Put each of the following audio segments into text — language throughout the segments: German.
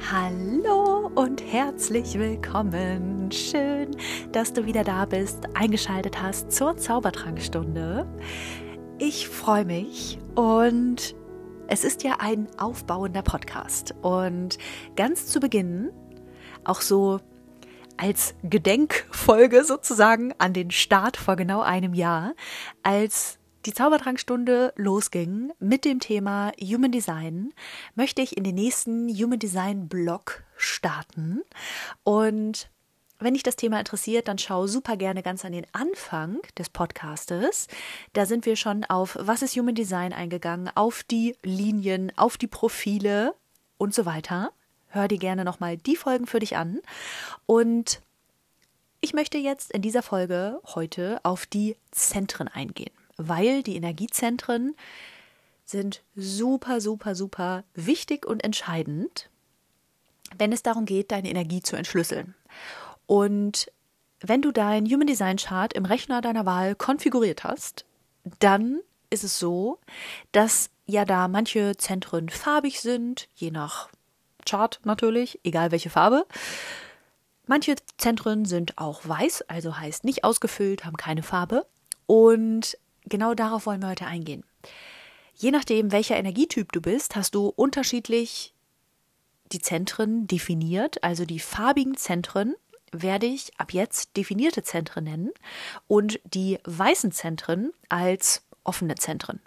Hallo und herzlich willkommen. Schön, dass du wieder da bist, eingeschaltet hast zur Zaubertrankstunde. Ich freue mich und es ist ja ein aufbauender Podcast. Und ganz zu Beginn, auch so als Gedenkfolge sozusagen an den Start vor genau einem Jahr, als die Zaubertrankstunde losging mit dem Thema Human Design, möchte ich in den nächsten Human Design Blog starten. Und wenn dich das Thema interessiert, dann schau super gerne ganz an den Anfang des Podcastes. Da sind wir schon auf Was ist Human Design eingegangen, auf die Linien, auf die Profile und so weiter. Hör dir gerne nochmal die Folgen für dich an. Und ich möchte jetzt in dieser Folge heute auf die Zentren eingehen weil die Energiezentren sind super, super, super wichtig und entscheidend, wenn es darum geht, deine Energie zu entschlüsseln. Und wenn du dein Human Design Chart im Rechner deiner Wahl konfiguriert hast, dann ist es so, dass ja da manche Zentren farbig sind, je nach Chart natürlich, egal welche Farbe. Manche Zentren sind auch weiß, also heißt nicht ausgefüllt, haben keine Farbe. Und genau darauf wollen wir heute eingehen. Je nachdem, welcher Energietyp du bist, hast du unterschiedlich die Zentren definiert. Also die farbigen Zentren werde ich ab jetzt definierte Zentren nennen und die weißen Zentren als offene Zentren.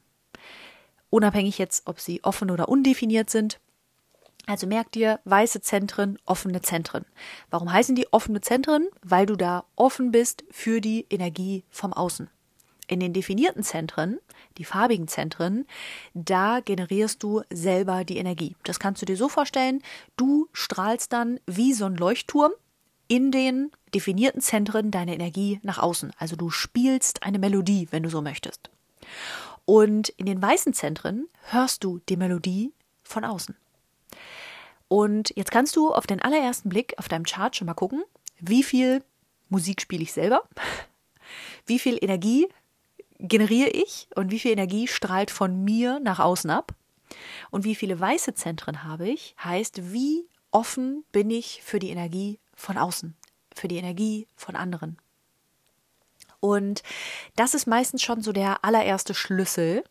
Unabhängig jetzt, ob sie offen oder undefiniert sind. Also merk dir weiße Zentren, offene Zentren. Warum heißen die offene Zentren? Weil du da offen bist für die Energie vom Außen. In den definierten Zentren, die farbigen Zentren, da generierst du selber die Energie. Das kannst du dir so vorstellen, du strahlst dann wie so ein Leuchtturm in den definierten Zentren deine Energie nach außen. Also du spielst eine Melodie, wenn du so möchtest. Und in den weißen Zentren hörst du die Melodie von außen. Und jetzt kannst du auf den allerersten Blick auf deinem Chart schon mal gucken, wie viel Musik spiele ich selber, wie viel Energie generiere ich und wie viel Energie strahlt von mir nach außen ab und wie viele weiße Zentren habe ich, heißt, wie offen bin ich für die Energie von außen, für die Energie von anderen. Und das ist meistens schon so der allererste Schlüssel,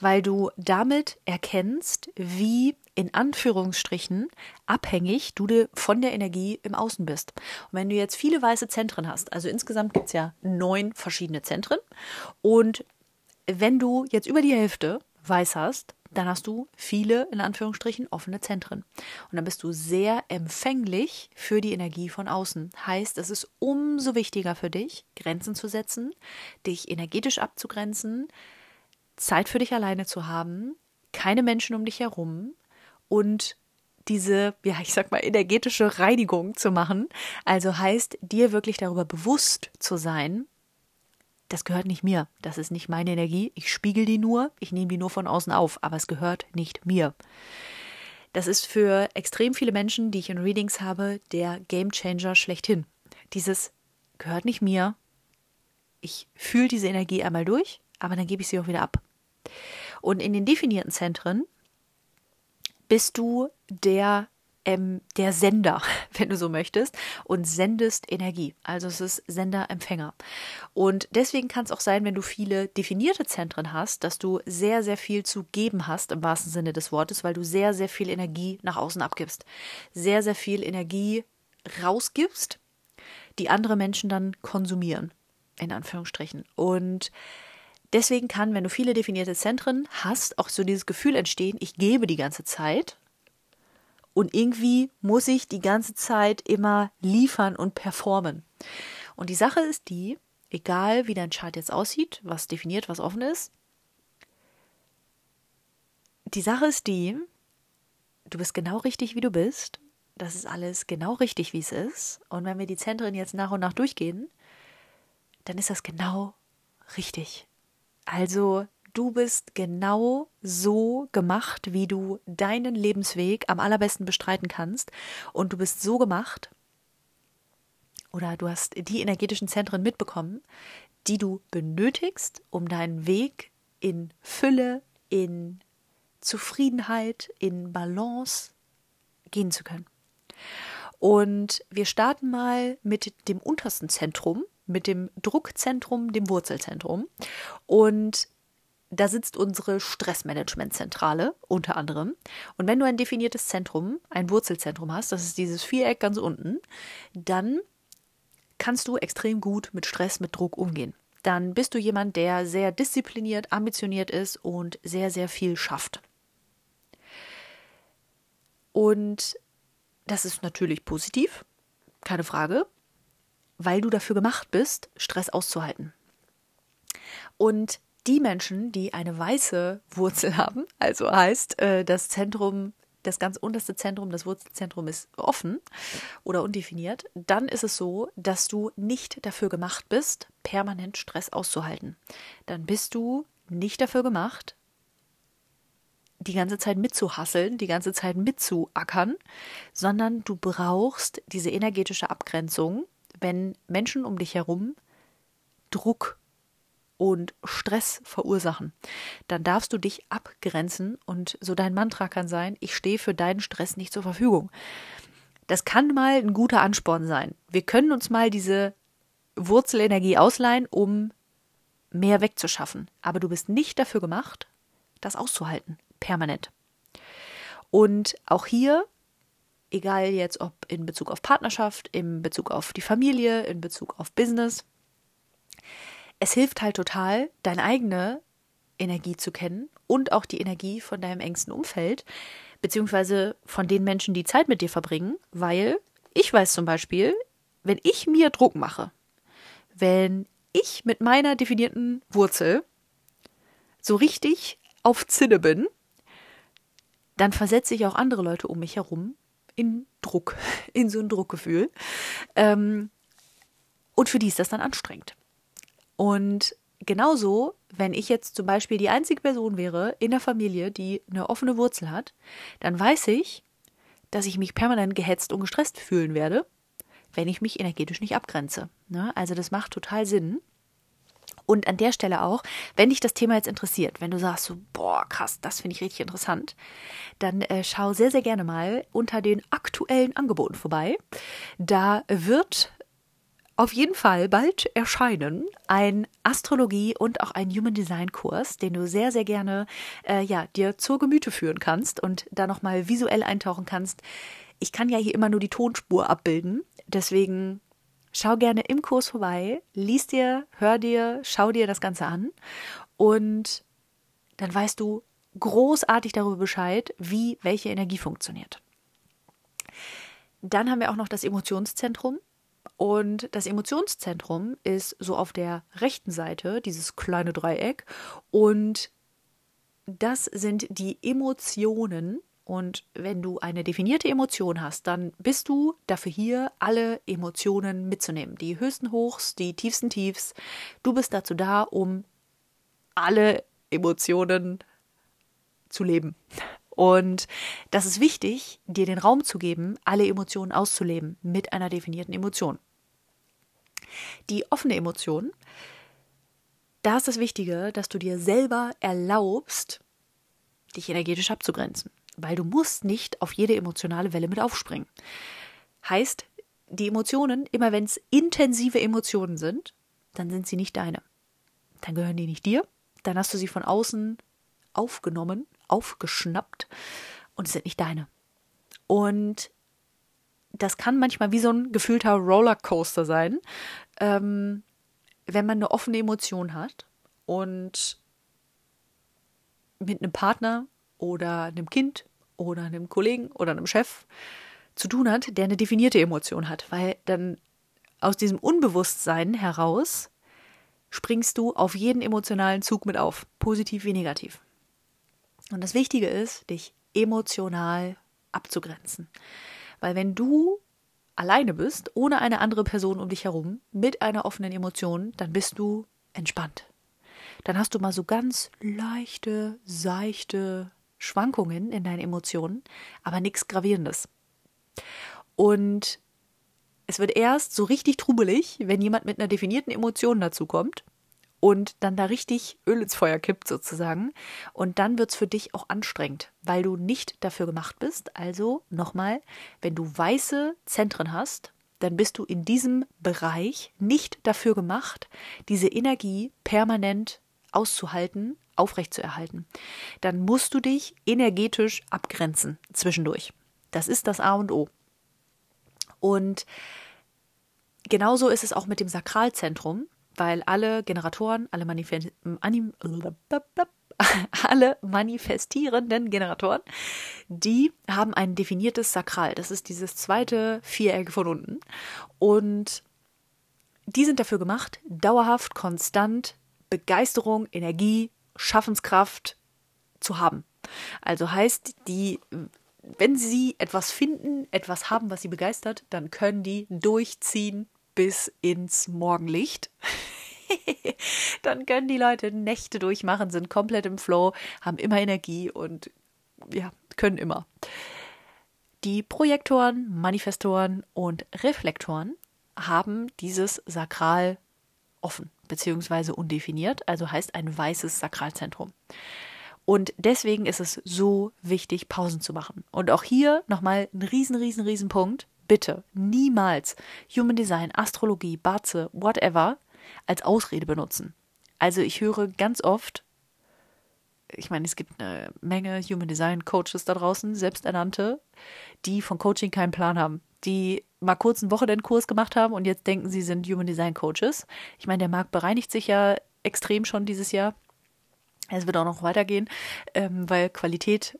weil du damit erkennst, wie in Anführungsstrichen abhängig du von der Energie im Außen bist. Und wenn du jetzt viele weiße Zentren hast, also insgesamt gibt es ja neun verschiedene Zentren, und wenn du jetzt über die Hälfte weiß hast, dann hast du viele, in Anführungsstrichen, offene Zentren. Und dann bist du sehr empfänglich für die Energie von außen. Heißt, es ist umso wichtiger für dich, Grenzen zu setzen, dich energetisch abzugrenzen, Zeit für dich alleine zu haben, keine Menschen um dich herum, und diese, ja, ich sag mal, energetische Reinigung zu machen. Also heißt, dir wirklich darüber bewusst zu sein, das gehört nicht mir. Das ist nicht meine Energie. Ich spiegel die nur, ich nehme die nur von außen auf, aber es gehört nicht mir. Das ist für extrem viele Menschen, die ich in Readings habe, der Game Changer schlechthin. Dieses gehört nicht mir. Ich fühle diese Energie einmal durch, aber dann gebe ich sie auch wieder ab. Und in den definierten Zentren bist du der ähm, der Sender, wenn du so möchtest, und sendest Energie. Also es ist Sender-Empfänger. Und deswegen kann es auch sein, wenn du viele definierte Zentren hast, dass du sehr, sehr viel zu geben hast, im wahrsten Sinne des Wortes, weil du sehr, sehr viel Energie nach außen abgibst. Sehr, sehr viel Energie rausgibst, die andere Menschen dann konsumieren, in Anführungsstrichen. Und Deswegen kann, wenn du viele definierte Zentren hast, auch so dieses Gefühl entstehen, ich gebe die ganze Zeit und irgendwie muss ich die ganze Zeit immer liefern und performen. Und die Sache ist die, egal wie dein Chart jetzt aussieht, was definiert, was offen ist, die Sache ist die, du bist genau richtig, wie du bist. Das ist alles genau richtig, wie es ist. Und wenn wir die Zentren jetzt nach und nach durchgehen, dann ist das genau richtig. Also du bist genau so gemacht, wie du deinen Lebensweg am allerbesten bestreiten kannst. Und du bist so gemacht, oder du hast die energetischen Zentren mitbekommen, die du benötigst, um deinen Weg in Fülle, in Zufriedenheit, in Balance gehen zu können. Und wir starten mal mit dem untersten Zentrum, mit dem Druckzentrum, dem Wurzelzentrum. Und da sitzt unsere Stressmanagementzentrale unter anderem. Und wenn du ein definiertes Zentrum, ein Wurzelzentrum hast, das ist dieses Viereck ganz unten, dann kannst du extrem gut mit Stress, mit Druck umgehen. Dann bist du jemand, der sehr diszipliniert, ambitioniert ist und sehr, sehr viel schafft. Und das ist natürlich positiv, keine Frage, weil du dafür gemacht bist, Stress auszuhalten. Und die Menschen, die eine weiße Wurzel haben, also heißt, äh, das Zentrum, das ganz unterste Zentrum, das Wurzelzentrum ist offen oder undefiniert, dann ist es so, dass du nicht dafür gemacht bist, permanent Stress auszuhalten. Dann bist du nicht dafür gemacht, die ganze Zeit mitzuhasseln, die ganze Zeit mitzuackern, sondern du brauchst diese energetische Abgrenzung, wenn Menschen um dich herum Druck und Stress verursachen, dann darfst du dich abgrenzen und so dein Mantra kann sein, ich stehe für deinen Stress nicht zur Verfügung. Das kann mal ein guter Ansporn sein. Wir können uns mal diese Wurzelenergie ausleihen, um mehr wegzuschaffen. Aber du bist nicht dafür gemacht, das auszuhalten, permanent. Und auch hier, egal jetzt ob in Bezug auf Partnerschaft, in Bezug auf die Familie, in Bezug auf Business, es hilft halt total, deine eigene Energie zu kennen und auch die Energie von deinem engsten Umfeld, beziehungsweise von den Menschen, die Zeit mit dir verbringen, weil ich weiß zum Beispiel, wenn ich mir Druck mache, wenn ich mit meiner definierten Wurzel so richtig auf Zinne bin, dann versetze ich auch andere Leute um mich herum in Druck, in so ein Druckgefühl. Ähm, und für die ist das dann anstrengend. Und genauso, wenn ich jetzt zum Beispiel die einzige Person wäre in der Familie, die eine offene Wurzel hat, dann weiß ich, dass ich mich permanent gehetzt und gestresst fühlen werde, wenn ich mich energetisch nicht abgrenze. Ne? Also das macht total Sinn. Und an der Stelle auch, wenn dich das Thema jetzt interessiert, wenn du sagst so, boah, krass, das finde ich richtig interessant, dann äh, schau sehr, sehr gerne mal unter den aktuellen Angeboten vorbei. Da wird auf jeden Fall bald erscheinen ein Astrologie und auch ein Human Design Kurs, den du sehr sehr gerne äh, ja dir zur Gemüte führen kannst und da noch mal visuell eintauchen kannst. Ich kann ja hier immer nur die Tonspur abbilden, deswegen schau gerne im Kurs vorbei, lies dir, hör dir, schau dir das Ganze an und dann weißt du großartig darüber Bescheid, wie welche Energie funktioniert. Dann haben wir auch noch das Emotionszentrum. Und das Emotionszentrum ist so auf der rechten Seite, dieses kleine Dreieck. Und das sind die Emotionen. Und wenn du eine definierte Emotion hast, dann bist du dafür hier, alle Emotionen mitzunehmen. Die höchsten Hochs, die tiefsten Tiefs. Du bist dazu da, um alle Emotionen zu leben. Und das ist wichtig, dir den Raum zu geben, alle Emotionen auszuleben mit einer definierten Emotion. Die offene Emotion, da ist das Wichtige, dass du dir selber erlaubst, dich energetisch abzugrenzen, weil du musst nicht auf jede emotionale Welle mit aufspringen. Heißt, die Emotionen, immer wenn es intensive Emotionen sind, dann sind sie nicht deine. Dann gehören die nicht dir, dann hast du sie von außen aufgenommen aufgeschnappt und sind nicht deine. Und das kann manchmal wie so ein gefühlter Rollercoaster sein, ähm, wenn man eine offene Emotion hat und mit einem Partner oder einem Kind oder einem Kollegen oder einem Chef zu tun hat, der eine definierte Emotion hat, weil dann aus diesem Unbewusstsein heraus springst du auf jeden emotionalen Zug mit auf, positiv wie negativ. Und das Wichtige ist, dich emotional abzugrenzen. Weil wenn du alleine bist, ohne eine andere Person um dich herum, mit einer offenen Emotion, dann bist du entspannt. Dann hast du mal so ganz leichte, seichte Schwankungen in deinen Emotionen, aber nichts Gravierendes. Und es wird erst so richtig trubelig, wenn jemand mit einer definierten Emotion dazu kommt und dann da richtig Öl ins Feuer kippt sozusagen. Und dann wird es für dich auch anstrengend, weil du nicht dafür gemacht bist. Also nochmal, wenn du weiße Zentren hast, dann bist du in diesem Bereich nicht dafür gemacht, diese Energie permanent auszuhalten, aufrechtzuerhalten. Dann musst du dich energetisch abgrenzen zwischendurch. Das ist das A und O. Und genauso ist es auch mit dem Sakralzentrum weil alle Generatoren, alle, Manifest alle manifestierenden Generatoren, die haben ein definiertes Sakral. Das ist dieses zweite Viereck von unten. Und die sind dafür gemacht, dauerhaft, konstant Begeisterung, Energie, Schaffenskraft zu haben. Also heißt, die, wenn sie etwas finden, etwas haben, was sie begeistert, dann können die durchziehen bis ins Morgenlicht. dann können die Leute Nächte durchmachen, sind komplett im Flow, haben immer Energie und ja, können immer. Die Projektoren, Manifestoren und Reflektoren haben dieses Sakral offen bzw. undefiniert, also heißt ein weißes Sakralzentrum. Und deswegen ist es so wichtig, Pausen zu machen. Und auch hier nochmal ein riesen, riesen, riesen Punkt. Bitte niemals Human Design, Astrologie, Barze, whatever als Ausrede benutzen. Also ich höre ganz oft, ich meine, es gibt eine Menge Human Design Coaches da draußen, selbsternannte, die von Coaching keinen Plan haben, die mal kurz einen Wochenendkurs gemacht haben und jetzt denken, sie sind Human Design Coaches. Ich meine, der Markt bereinigt sich ja extrem schon dieses Jahr. Es wird auch noch weitergehen, ähm, weil Qualität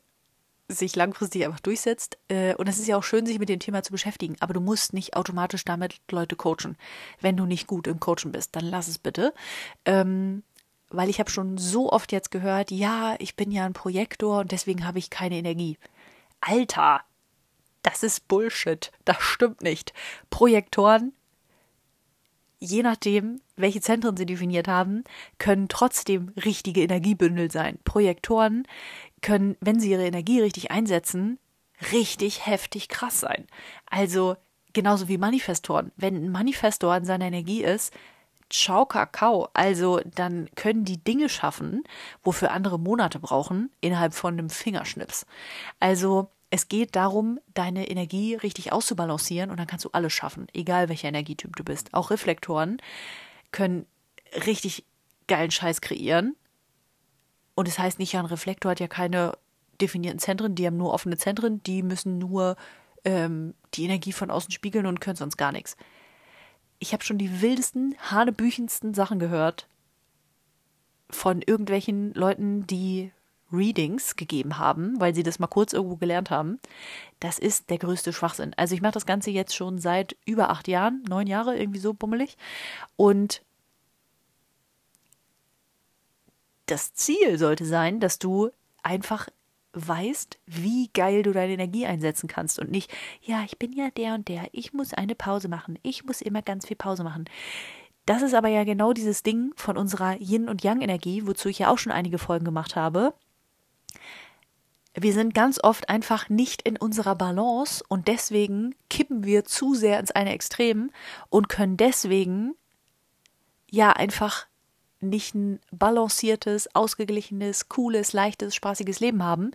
sich langfristig einfach durchsetzt. Äh, und es ist ja auch schön, sich mit dem Thema zu beschäftigen. Aber du musst nicht automatisch damit Leute coachen. Wenn du nicht gut im Coachen bist, dann lass es bitte. Ähm, weil ich habe schon so oft jetzt gehört, ja, ich bin ja ein Projektor und deswegen habe ich keine Energie. Alter, das ist Bullshit. Das stimmt nicht. Projektoren, je nachdem, welche Zentren sie definiert haben, können trotzdem richtige Energiebündel sein. Projektoren können, wenn sie ihre Energie richtig einsetzen, richtig heftig krass sein. Also genauso wie Manifestoren. Wenn ein Manifestor in seiner Energie ist, ciao Kakao. Also dann können die Dinge schaffen, wofür andere Monate brauchen, innerhalb von einem Fingerschnips. Also es geht darum, deine Energie richtig auszubalancieren und dann kannst du alles schaffen, egal welcher Energietyp du bist. Auch Reflektoren können richtig geilen Scheiß kreieren, und es das heißt nicht, ja, ein Reflektor hat ja keine definierten Zentren, die haben nur offene Zentren, die müssen nur ähm, die Energie von außen spiegeln und können sonst gar nichts. Ich habe schon die wildesten, hanebüchendsten Sachen gehört von irgendwelchen Leuten, die Readings gegeben haben, weil sie das mal kurz irgendwo gelernt haben. Das ist der größte Schwachsinn. Also ich mache das Ganze jetzt schon seit über acht Jahren, neun Jahre, irgendwie so bummelig. Und das Ziel sollte sein, dass du einfach weißt, wie geil du deine Energie einsetzen kannst und nicht, ja, ich bin ja der und der, ich muss eine Pause machen, ich muss immer ganz viel Pause machen. Das ist aber ja genau dieses Ding von unserer Yin- und Yang-Energie, wozu ich ja auch schon einige Folgen gemacht habe. Wir sind ganz oft einfach nicht in unserer Balance und deswegen kippen wir zu sehr ins eine Extrem und können deswegen ja einfach nicht ein balanciertes, ausgeglichenes, cooles, leichtes, spaßiges Leben haben,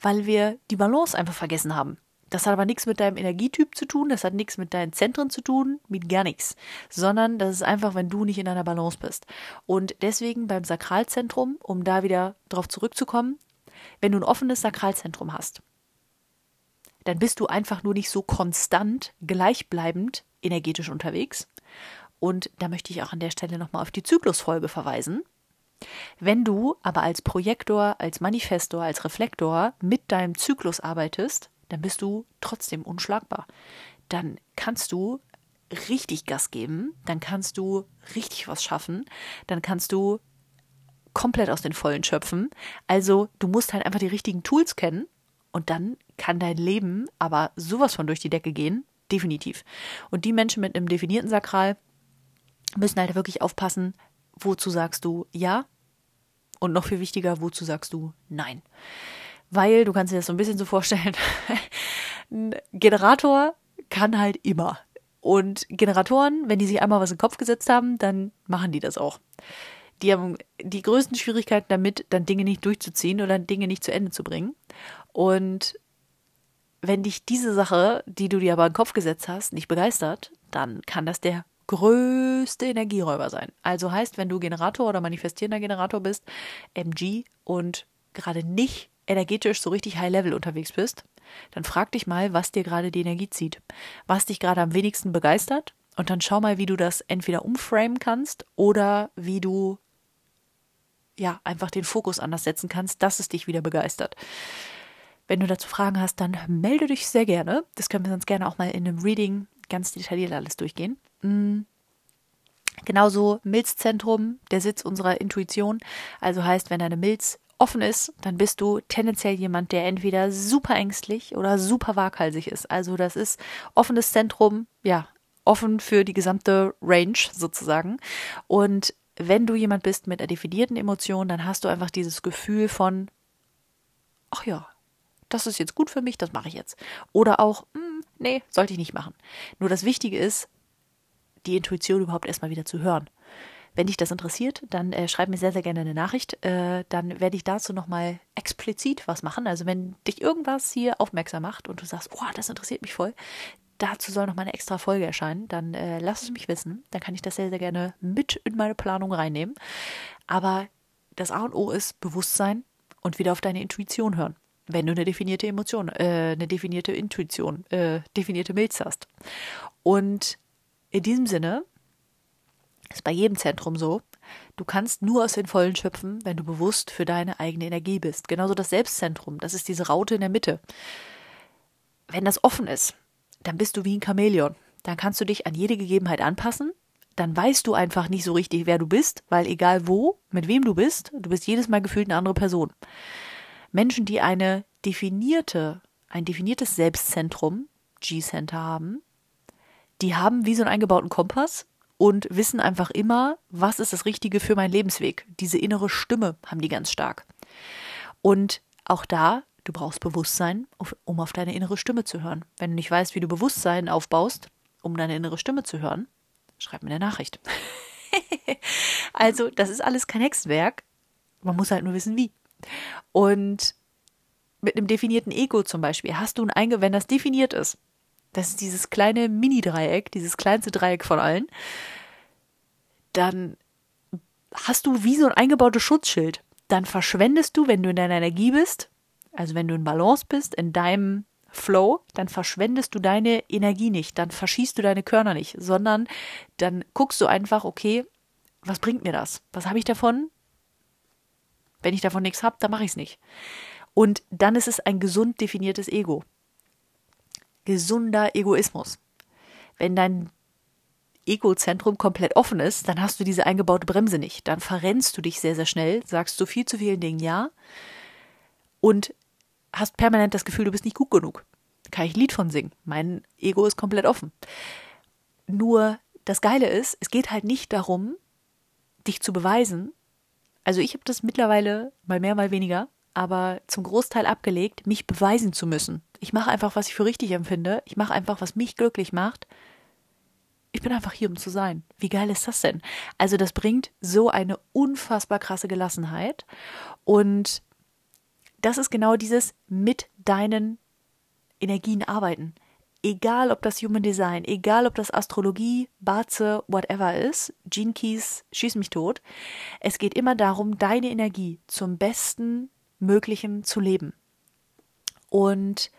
weil wir die Balance einfach vergessen haben. Das hat aber nichts mit deinem Energietyp zu tun, das hat nichts mit deinen Zentren zu tun, mit gar nichts, sondern das ist einfach, wenn du nicht in deiner Balance bist. Und deswegen beim Sakralzentrum, um da wieder drauf zurückzukommen, wenn du ein offenes Sakralzentrum hast, dann bist du einfach nur nicht so konstant, gleichbleibend energetisch unterwegs und da möchte ich auch an der Stelle nochmal auf die Zyklusfolge verweisen. Wenn du aber als Projektor, als Manifestor, als Reflektor mit deinem Zyklus arbeitest, dann bist du trotzdem unschlagbar. Dann kannst du richtig Gas geben, dann kannst du richtig was schaffen, dann kannst du komplett aus den Vollen schöpfen. Also du musst halt einfach die richtigen Tools kennen und dann kann dein Leben aber sowas von durch die Decke gehen, definitiv. Und die Menschen mit einem definierten Sakral, müssen halt wirklich aufpassen, wozu sagst du ja und noch viel wichtiger, wozu sagst du nein. Weil, du kannst dir das so ein bisschen so vorstellen, ein Generator kann halt immer. Und Generatoren, wenn die sich einmal was in den Kopf gesetzt haben, dann machen die das auch. Die haben die größten Schwierigkeiten damit, dann Dinge nicht durchzuziehen oder Dinge nicht zu Ende zu bringen. Und wenn dich diese Sache, die du dir aber in den Kopf gesetzt hast, nicht begeistert, dann kann das der größte Energieräuber sein. Also heißt, wenn du Generator oder manifestierender Generator bist, MG und gerade nicht energetisch so richtig High Level unterwegs bist, dann frag dich mal, was dir gerade die Energie zieht, was dich gerade am wenigsten begeistert und dann schau mal, wie du das entweder umframen kannst oder wie du ja einfach den Fokus anders setzen kannst, dass es dich wieder begeistert. Wenn du dazu Fragen hast, dann melde dich sehr gerne. Das können wir sonst gerne auch mal in einem Reading ganz detailliert alles durchgehen. Mhm. Genauso Milzzentrum, der Sitz unserer Intuition. Also heißt, wenn deine Milz offen ist, dann bist du tendenziell jemand, der entweder super ängstlich oder super waghalsig ist. Also das ist offenes Zentrum, ja, offen für die gesamte Range sozusagen. Und wenn du jemand bist mit einer definierten Emotion, dann hast du einfach dieses Gefühl von, ach ja, das ist jetzt gut für mich, das mache ich jetzt. Oder auch, hm, nee, sollte ich nicht machen. Nur das Wichtige ist, die Intuition überhaupt erstmal wieder zu hören. Wenn dich das interessiert, dann äh, schreib mir sehr, sehr gerne eine Nachricht. Äh, dann werde ich dazu nochmal explizit was machen. Also wenn dich irgendwas hier aufmerksam macht und du sagst, oh, das interessiert mich voll, dazu soll nochmal eine extra Folge erscheinen, dann äh, lass es mich wissen. Dann kann ich das sehr, sehr gerne mit in meine Planung reinnehmen. Aber das A und O ist Bewusstsein und wieder auf deine Intuition hören wenn du eine definierte Emotion, äh, eine definierte Intuition, äh, definierte Milz hast. Und in diesem Sinne ist bei jedem Zentrum so, du kannst nur aus den Vollen schöpfen, wenn du bewusst für deine eigene Energie bist. Genauso das Selbstzentrum, das ist diese Raute in der Mitte. Wenn das offen ist, dann bist du wie ein Chamäleon. Dann kannst du dich an jede Gegebenheit anpassen. Dann weißt du einfach nicht so richtig, wer du bist, weil egal wo, mit wem du bist, du bist jedes Mal gefühlt eine andere Person. Menschen, die eine definierte, ein definiertes Selbstzentrum, G-Center haben, die haben wie so einen eingebauten Kompass und wissen einfach immer, was ist das Richtige für meinen Lebensweg. Diese innere Stimme haben die ganz stark. Und auch da, du brauchst Bewusstsein, um auf deine innere Stimme zu hören. Wenn du nicht weißt, wie du Bewusstsein aufbaust, um deine innere Stimme zu hören, schreib mir eine Nachricht. also, das ist alles kein Hexenwerk. Man muss halt nur wissen, wie. Und mit einem definierten Ego zum Beispiel hast du ein Einge, wenn das definiert ist, das ist dieses kleine Mini-Dreieck, dieses kleinste Dreieck von allen, dann hast du wie so ein eingebautes Schutzschild. Dann verschwendest du, wenn du in deiner Energie bist, also wenn du in Balance bist, in deinem Flow, dann verschwendest du deine Energie nicht, dann verschießt du deine Körner nicht, sondern dann guckst du einfach, okay, was bringt mir das? Was habe ich davon? Wenn ich davon nichts habe, dann mache ich es nicht. Und dann ist es ein gesund definiertes Ego. Gesunder Egoismus. Wenn dein Egozentrum komplett offen ist, dann hast du diese eingebaute Bremse nicht. Dann verrennst du dich sehr, sehr schnell, sagst du viel zu vielen Dingen Ja und hast permanent das Gefühl, du bist nicht gut genug. Kann ich ein Lied von singen. Mein Ego ist komplett offen. Nur das Geile ist, es geht halt nicht darum, dich zu beweisen. Also ich habe das mittlerweile mal mehr, mal weniger, aber zum Großteil abgelegt, mich beweisen zu müssen. Ich mache einfach, was ich für richtig empfinde. Ich mache einfach, was mich glücklich macht. Ich bin einfach hier, um zu sein. Wie geil ist das denn? Also das bringt so eine unfassbar krasse Gelassenheit. Und das ist genau dieses mit deinen Energien arbeiten. Egal, ob das Human Design, egal, ob das Astrologie, Barze, whatever ist, Gene Keys, schieß mich tot. Es geht immer darum, deine Energie zum besten Möglichen zu leben. Und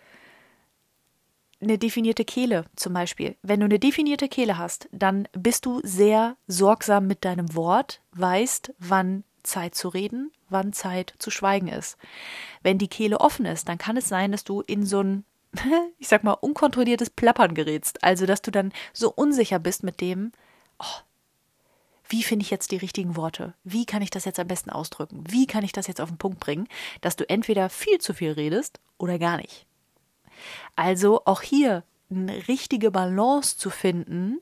eine definierte Kehle zum Beispiel. Wenn du eine definierte Kehle hast, dann bist du sehr sorgsam mit deinem Wort, weißt, wann Zeit zu reden, wann Zeit zu schweigen ist. Wenn die Kehle offen ist, dann kann es sein, dass du in so ein, ich sag mal, unkontrolliertes Plappern gerätst. Also, dass du dann so unsicher bist mit dem, oh, wie finde ich jetzt die richtigen Worte? Wie kann ich das jetzt am besten ausdrücken? Wie kann ich das jetzt auf den Punkt bringen, dass du entweder viel zu viel redest oder gar nicht? Also auch hier eine richtige Balance zu finden.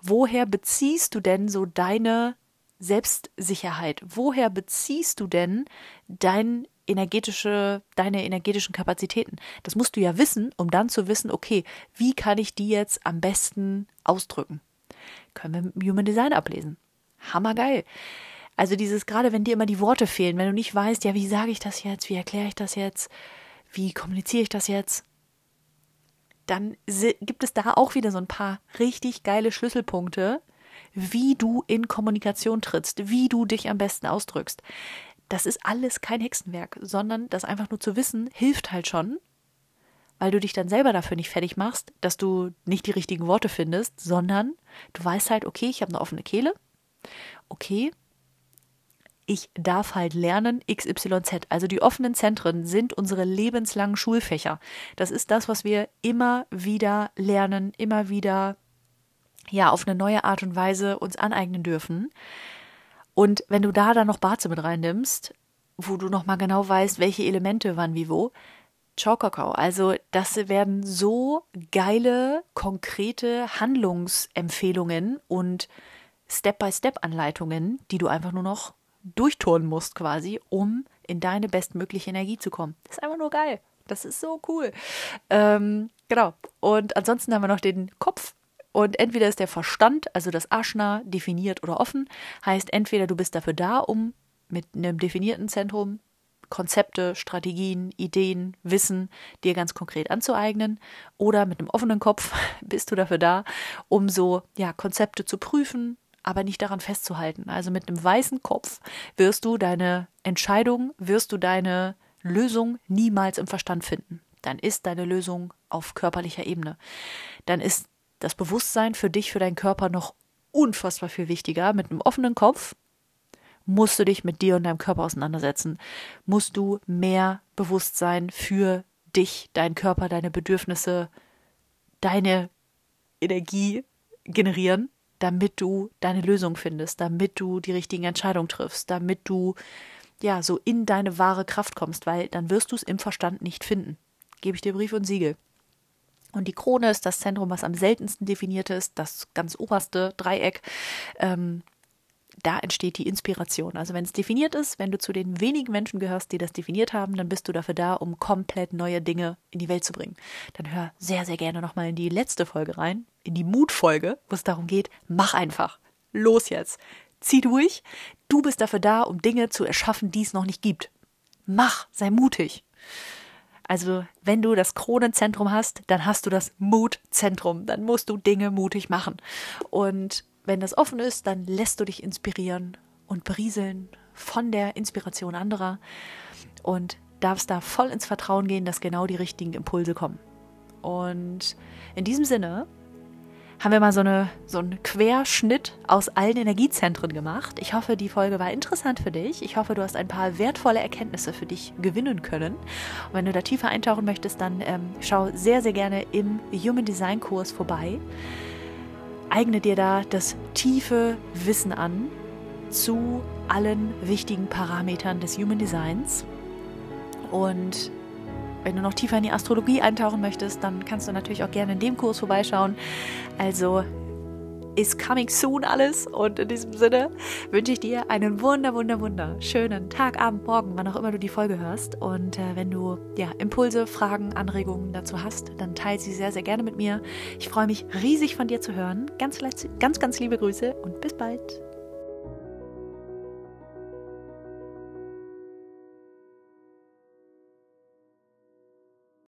Woher beziehst du denn so deine Selbstsicherheit? Woher beziehst du denn dein energetische, deine energetischen Kapazitäten? Das musst du ja wissen, um dann zu wissen, okay, wie kann ich die jetzt am besten ausdrücken? Können wir im Human Design ablesen. Hammergeil. Also dieses, gerade wenn dir immer die Worte fehlen, wenn du nicht weißt, ja, wie sage ich das jetzt, wie erkläre ich das jetzt, wie kommuniziere ich das jetzt, dann gibt es da auch wieder so ein paar richtig geile Schlüsselpunkte, wie du in Kommunikation trittst, wie du dich am besten ausdrückst. Das ist alles kein Hexenwerk, sondern das einfach nur zu wissen, hilft halt schon, weil du dich dann selber dafür nicht fertig machst, dass du nicht die richtigen Worte findest, sondern du weißt halt, okay, ich habe eine offene Kehle, okay, ich darf halt lernen XYZ. Also die offenen Zentren sind unsere lebenslangen Schulfächer. Das ist das, was wir immer wieder lernen, immer wieder ja auf eine neue Art und Weise uns aneignen dürfen. Und wenn du da dann noch Barze mit reinnimmst, wo du noch mal genau weißt, welche Elemente wann wie wo, Ciao Kakao. Also das werden so geile, konkrete Handlungsempfehlungen und Step-by-Step-Anleitungen, die du einfach nur noch durchturnen musst quasi, um in deine bestmögliche Energie zu kommen. Das ist einfach nur geil. Das ist so cool. Ähm, genau. Und ansonsten haben wir noch den Kopf. Und entweder ist der Verstand, also das Aschna, definiert oder offen. Heißt, entweder du bist dafür da, um mit einem definierten Zentrum Konzepte, Strategien, Ideen, Wissen dir ganz konkret anzueignen. Oder mit einem offenen Kopf bist du dafür da, um so ja, Konzepte zu prüfen, aber nicht daran festzuhalten. Also mit einem weißen Kopf wirst du deine Entscheidung, wirst du deine Lösung niemals im Verstand finden. Dann ist deine Lösung auf körperlicher Ebene. Dann ist das Bewusstsein für dich, für deinen Körper noch unfassbar viel wichtiger. Mit einem offenen Kopf musst du dich mit dir und deinem Körper auseinandersetzen. Musst du mehr Bewusstsein für dich, deinen Körper, deine Bedürfnisse, deine Energie generieren damit du deine Lösung findest, damit du die richtigen Entscheidungen triffst, damit du ja so in deine wahre Kraft kommst, weil dann wirst du es im Verstand nicht finden. Gebe ich dir Brief und Siegel. Und die Krone ist das Zentrum, was am seltensten definiert ist, das ganz oberste Dreieck. Ähm, da entsteht die Inspiration. Also wenn es definiert ist, wenn du zu den wenigen Menschen gehörst, die das definiert haben, dann bist du dafür da, um komplett neue Dinge in die Welt zu bringen. Dann hör sehr, sehr gerne nochmal in die letzte Folge rein, in die Mutfolge, wo es darum geht, mach einfach. Los jetzt. Zieh durch. Du bist dafür da, um Dinge zu erschaffen, die es noch nicht gibt. Mach, sei mutig. Also, wenn du das Kronenzentrum hast, dann hast du das Mutzentrum. Dann musst du Dinge mutig machen. Und wenn das offen ist, dann lässt du dich inspirieren und berieseln von der Inspiration anderer und darfst da voll ins Vertrauen gehen, dass genau die richtigen Impulse kommen. Und in diesem Sinne haben wir mal so, eine, so einen Querschnitt aus allen Energiezentren gemacht. Ich hoffe, die Folge war interessant für dich. Ich hoffe, du hast ein paar wertvolle Erkenntnisse für dich gewinnen können. Und wenn du da tiefer eintauchen möchtest, dann ähm, schau sehr, sehr gerne im Human Design Kurs vorbei eigne dir da das tiefe Wissen an zu allen wichtigen Parametern des Human Designs. Und wenn du noch tiefer in die Astrologie eintauchen möchtest, dann kannst du natürlich auch gerne in dem Kurs vorbeischauen. Also ist coming soon alles. Und in diesem Sinne wünsche ich dir einen wunder, wunder, wunder schönen Tag, Abend, Morgen, wann auch immer du die Folge hörst. Und äh, wenn du ja Impulse, Fragen, Anregungen dazu hast, dann teile sie sehr, sehr gerne mit mir. Ich freue mich riesig von dir zu hören. Ganz, ganz, ganz liebe Grüße und bis bald.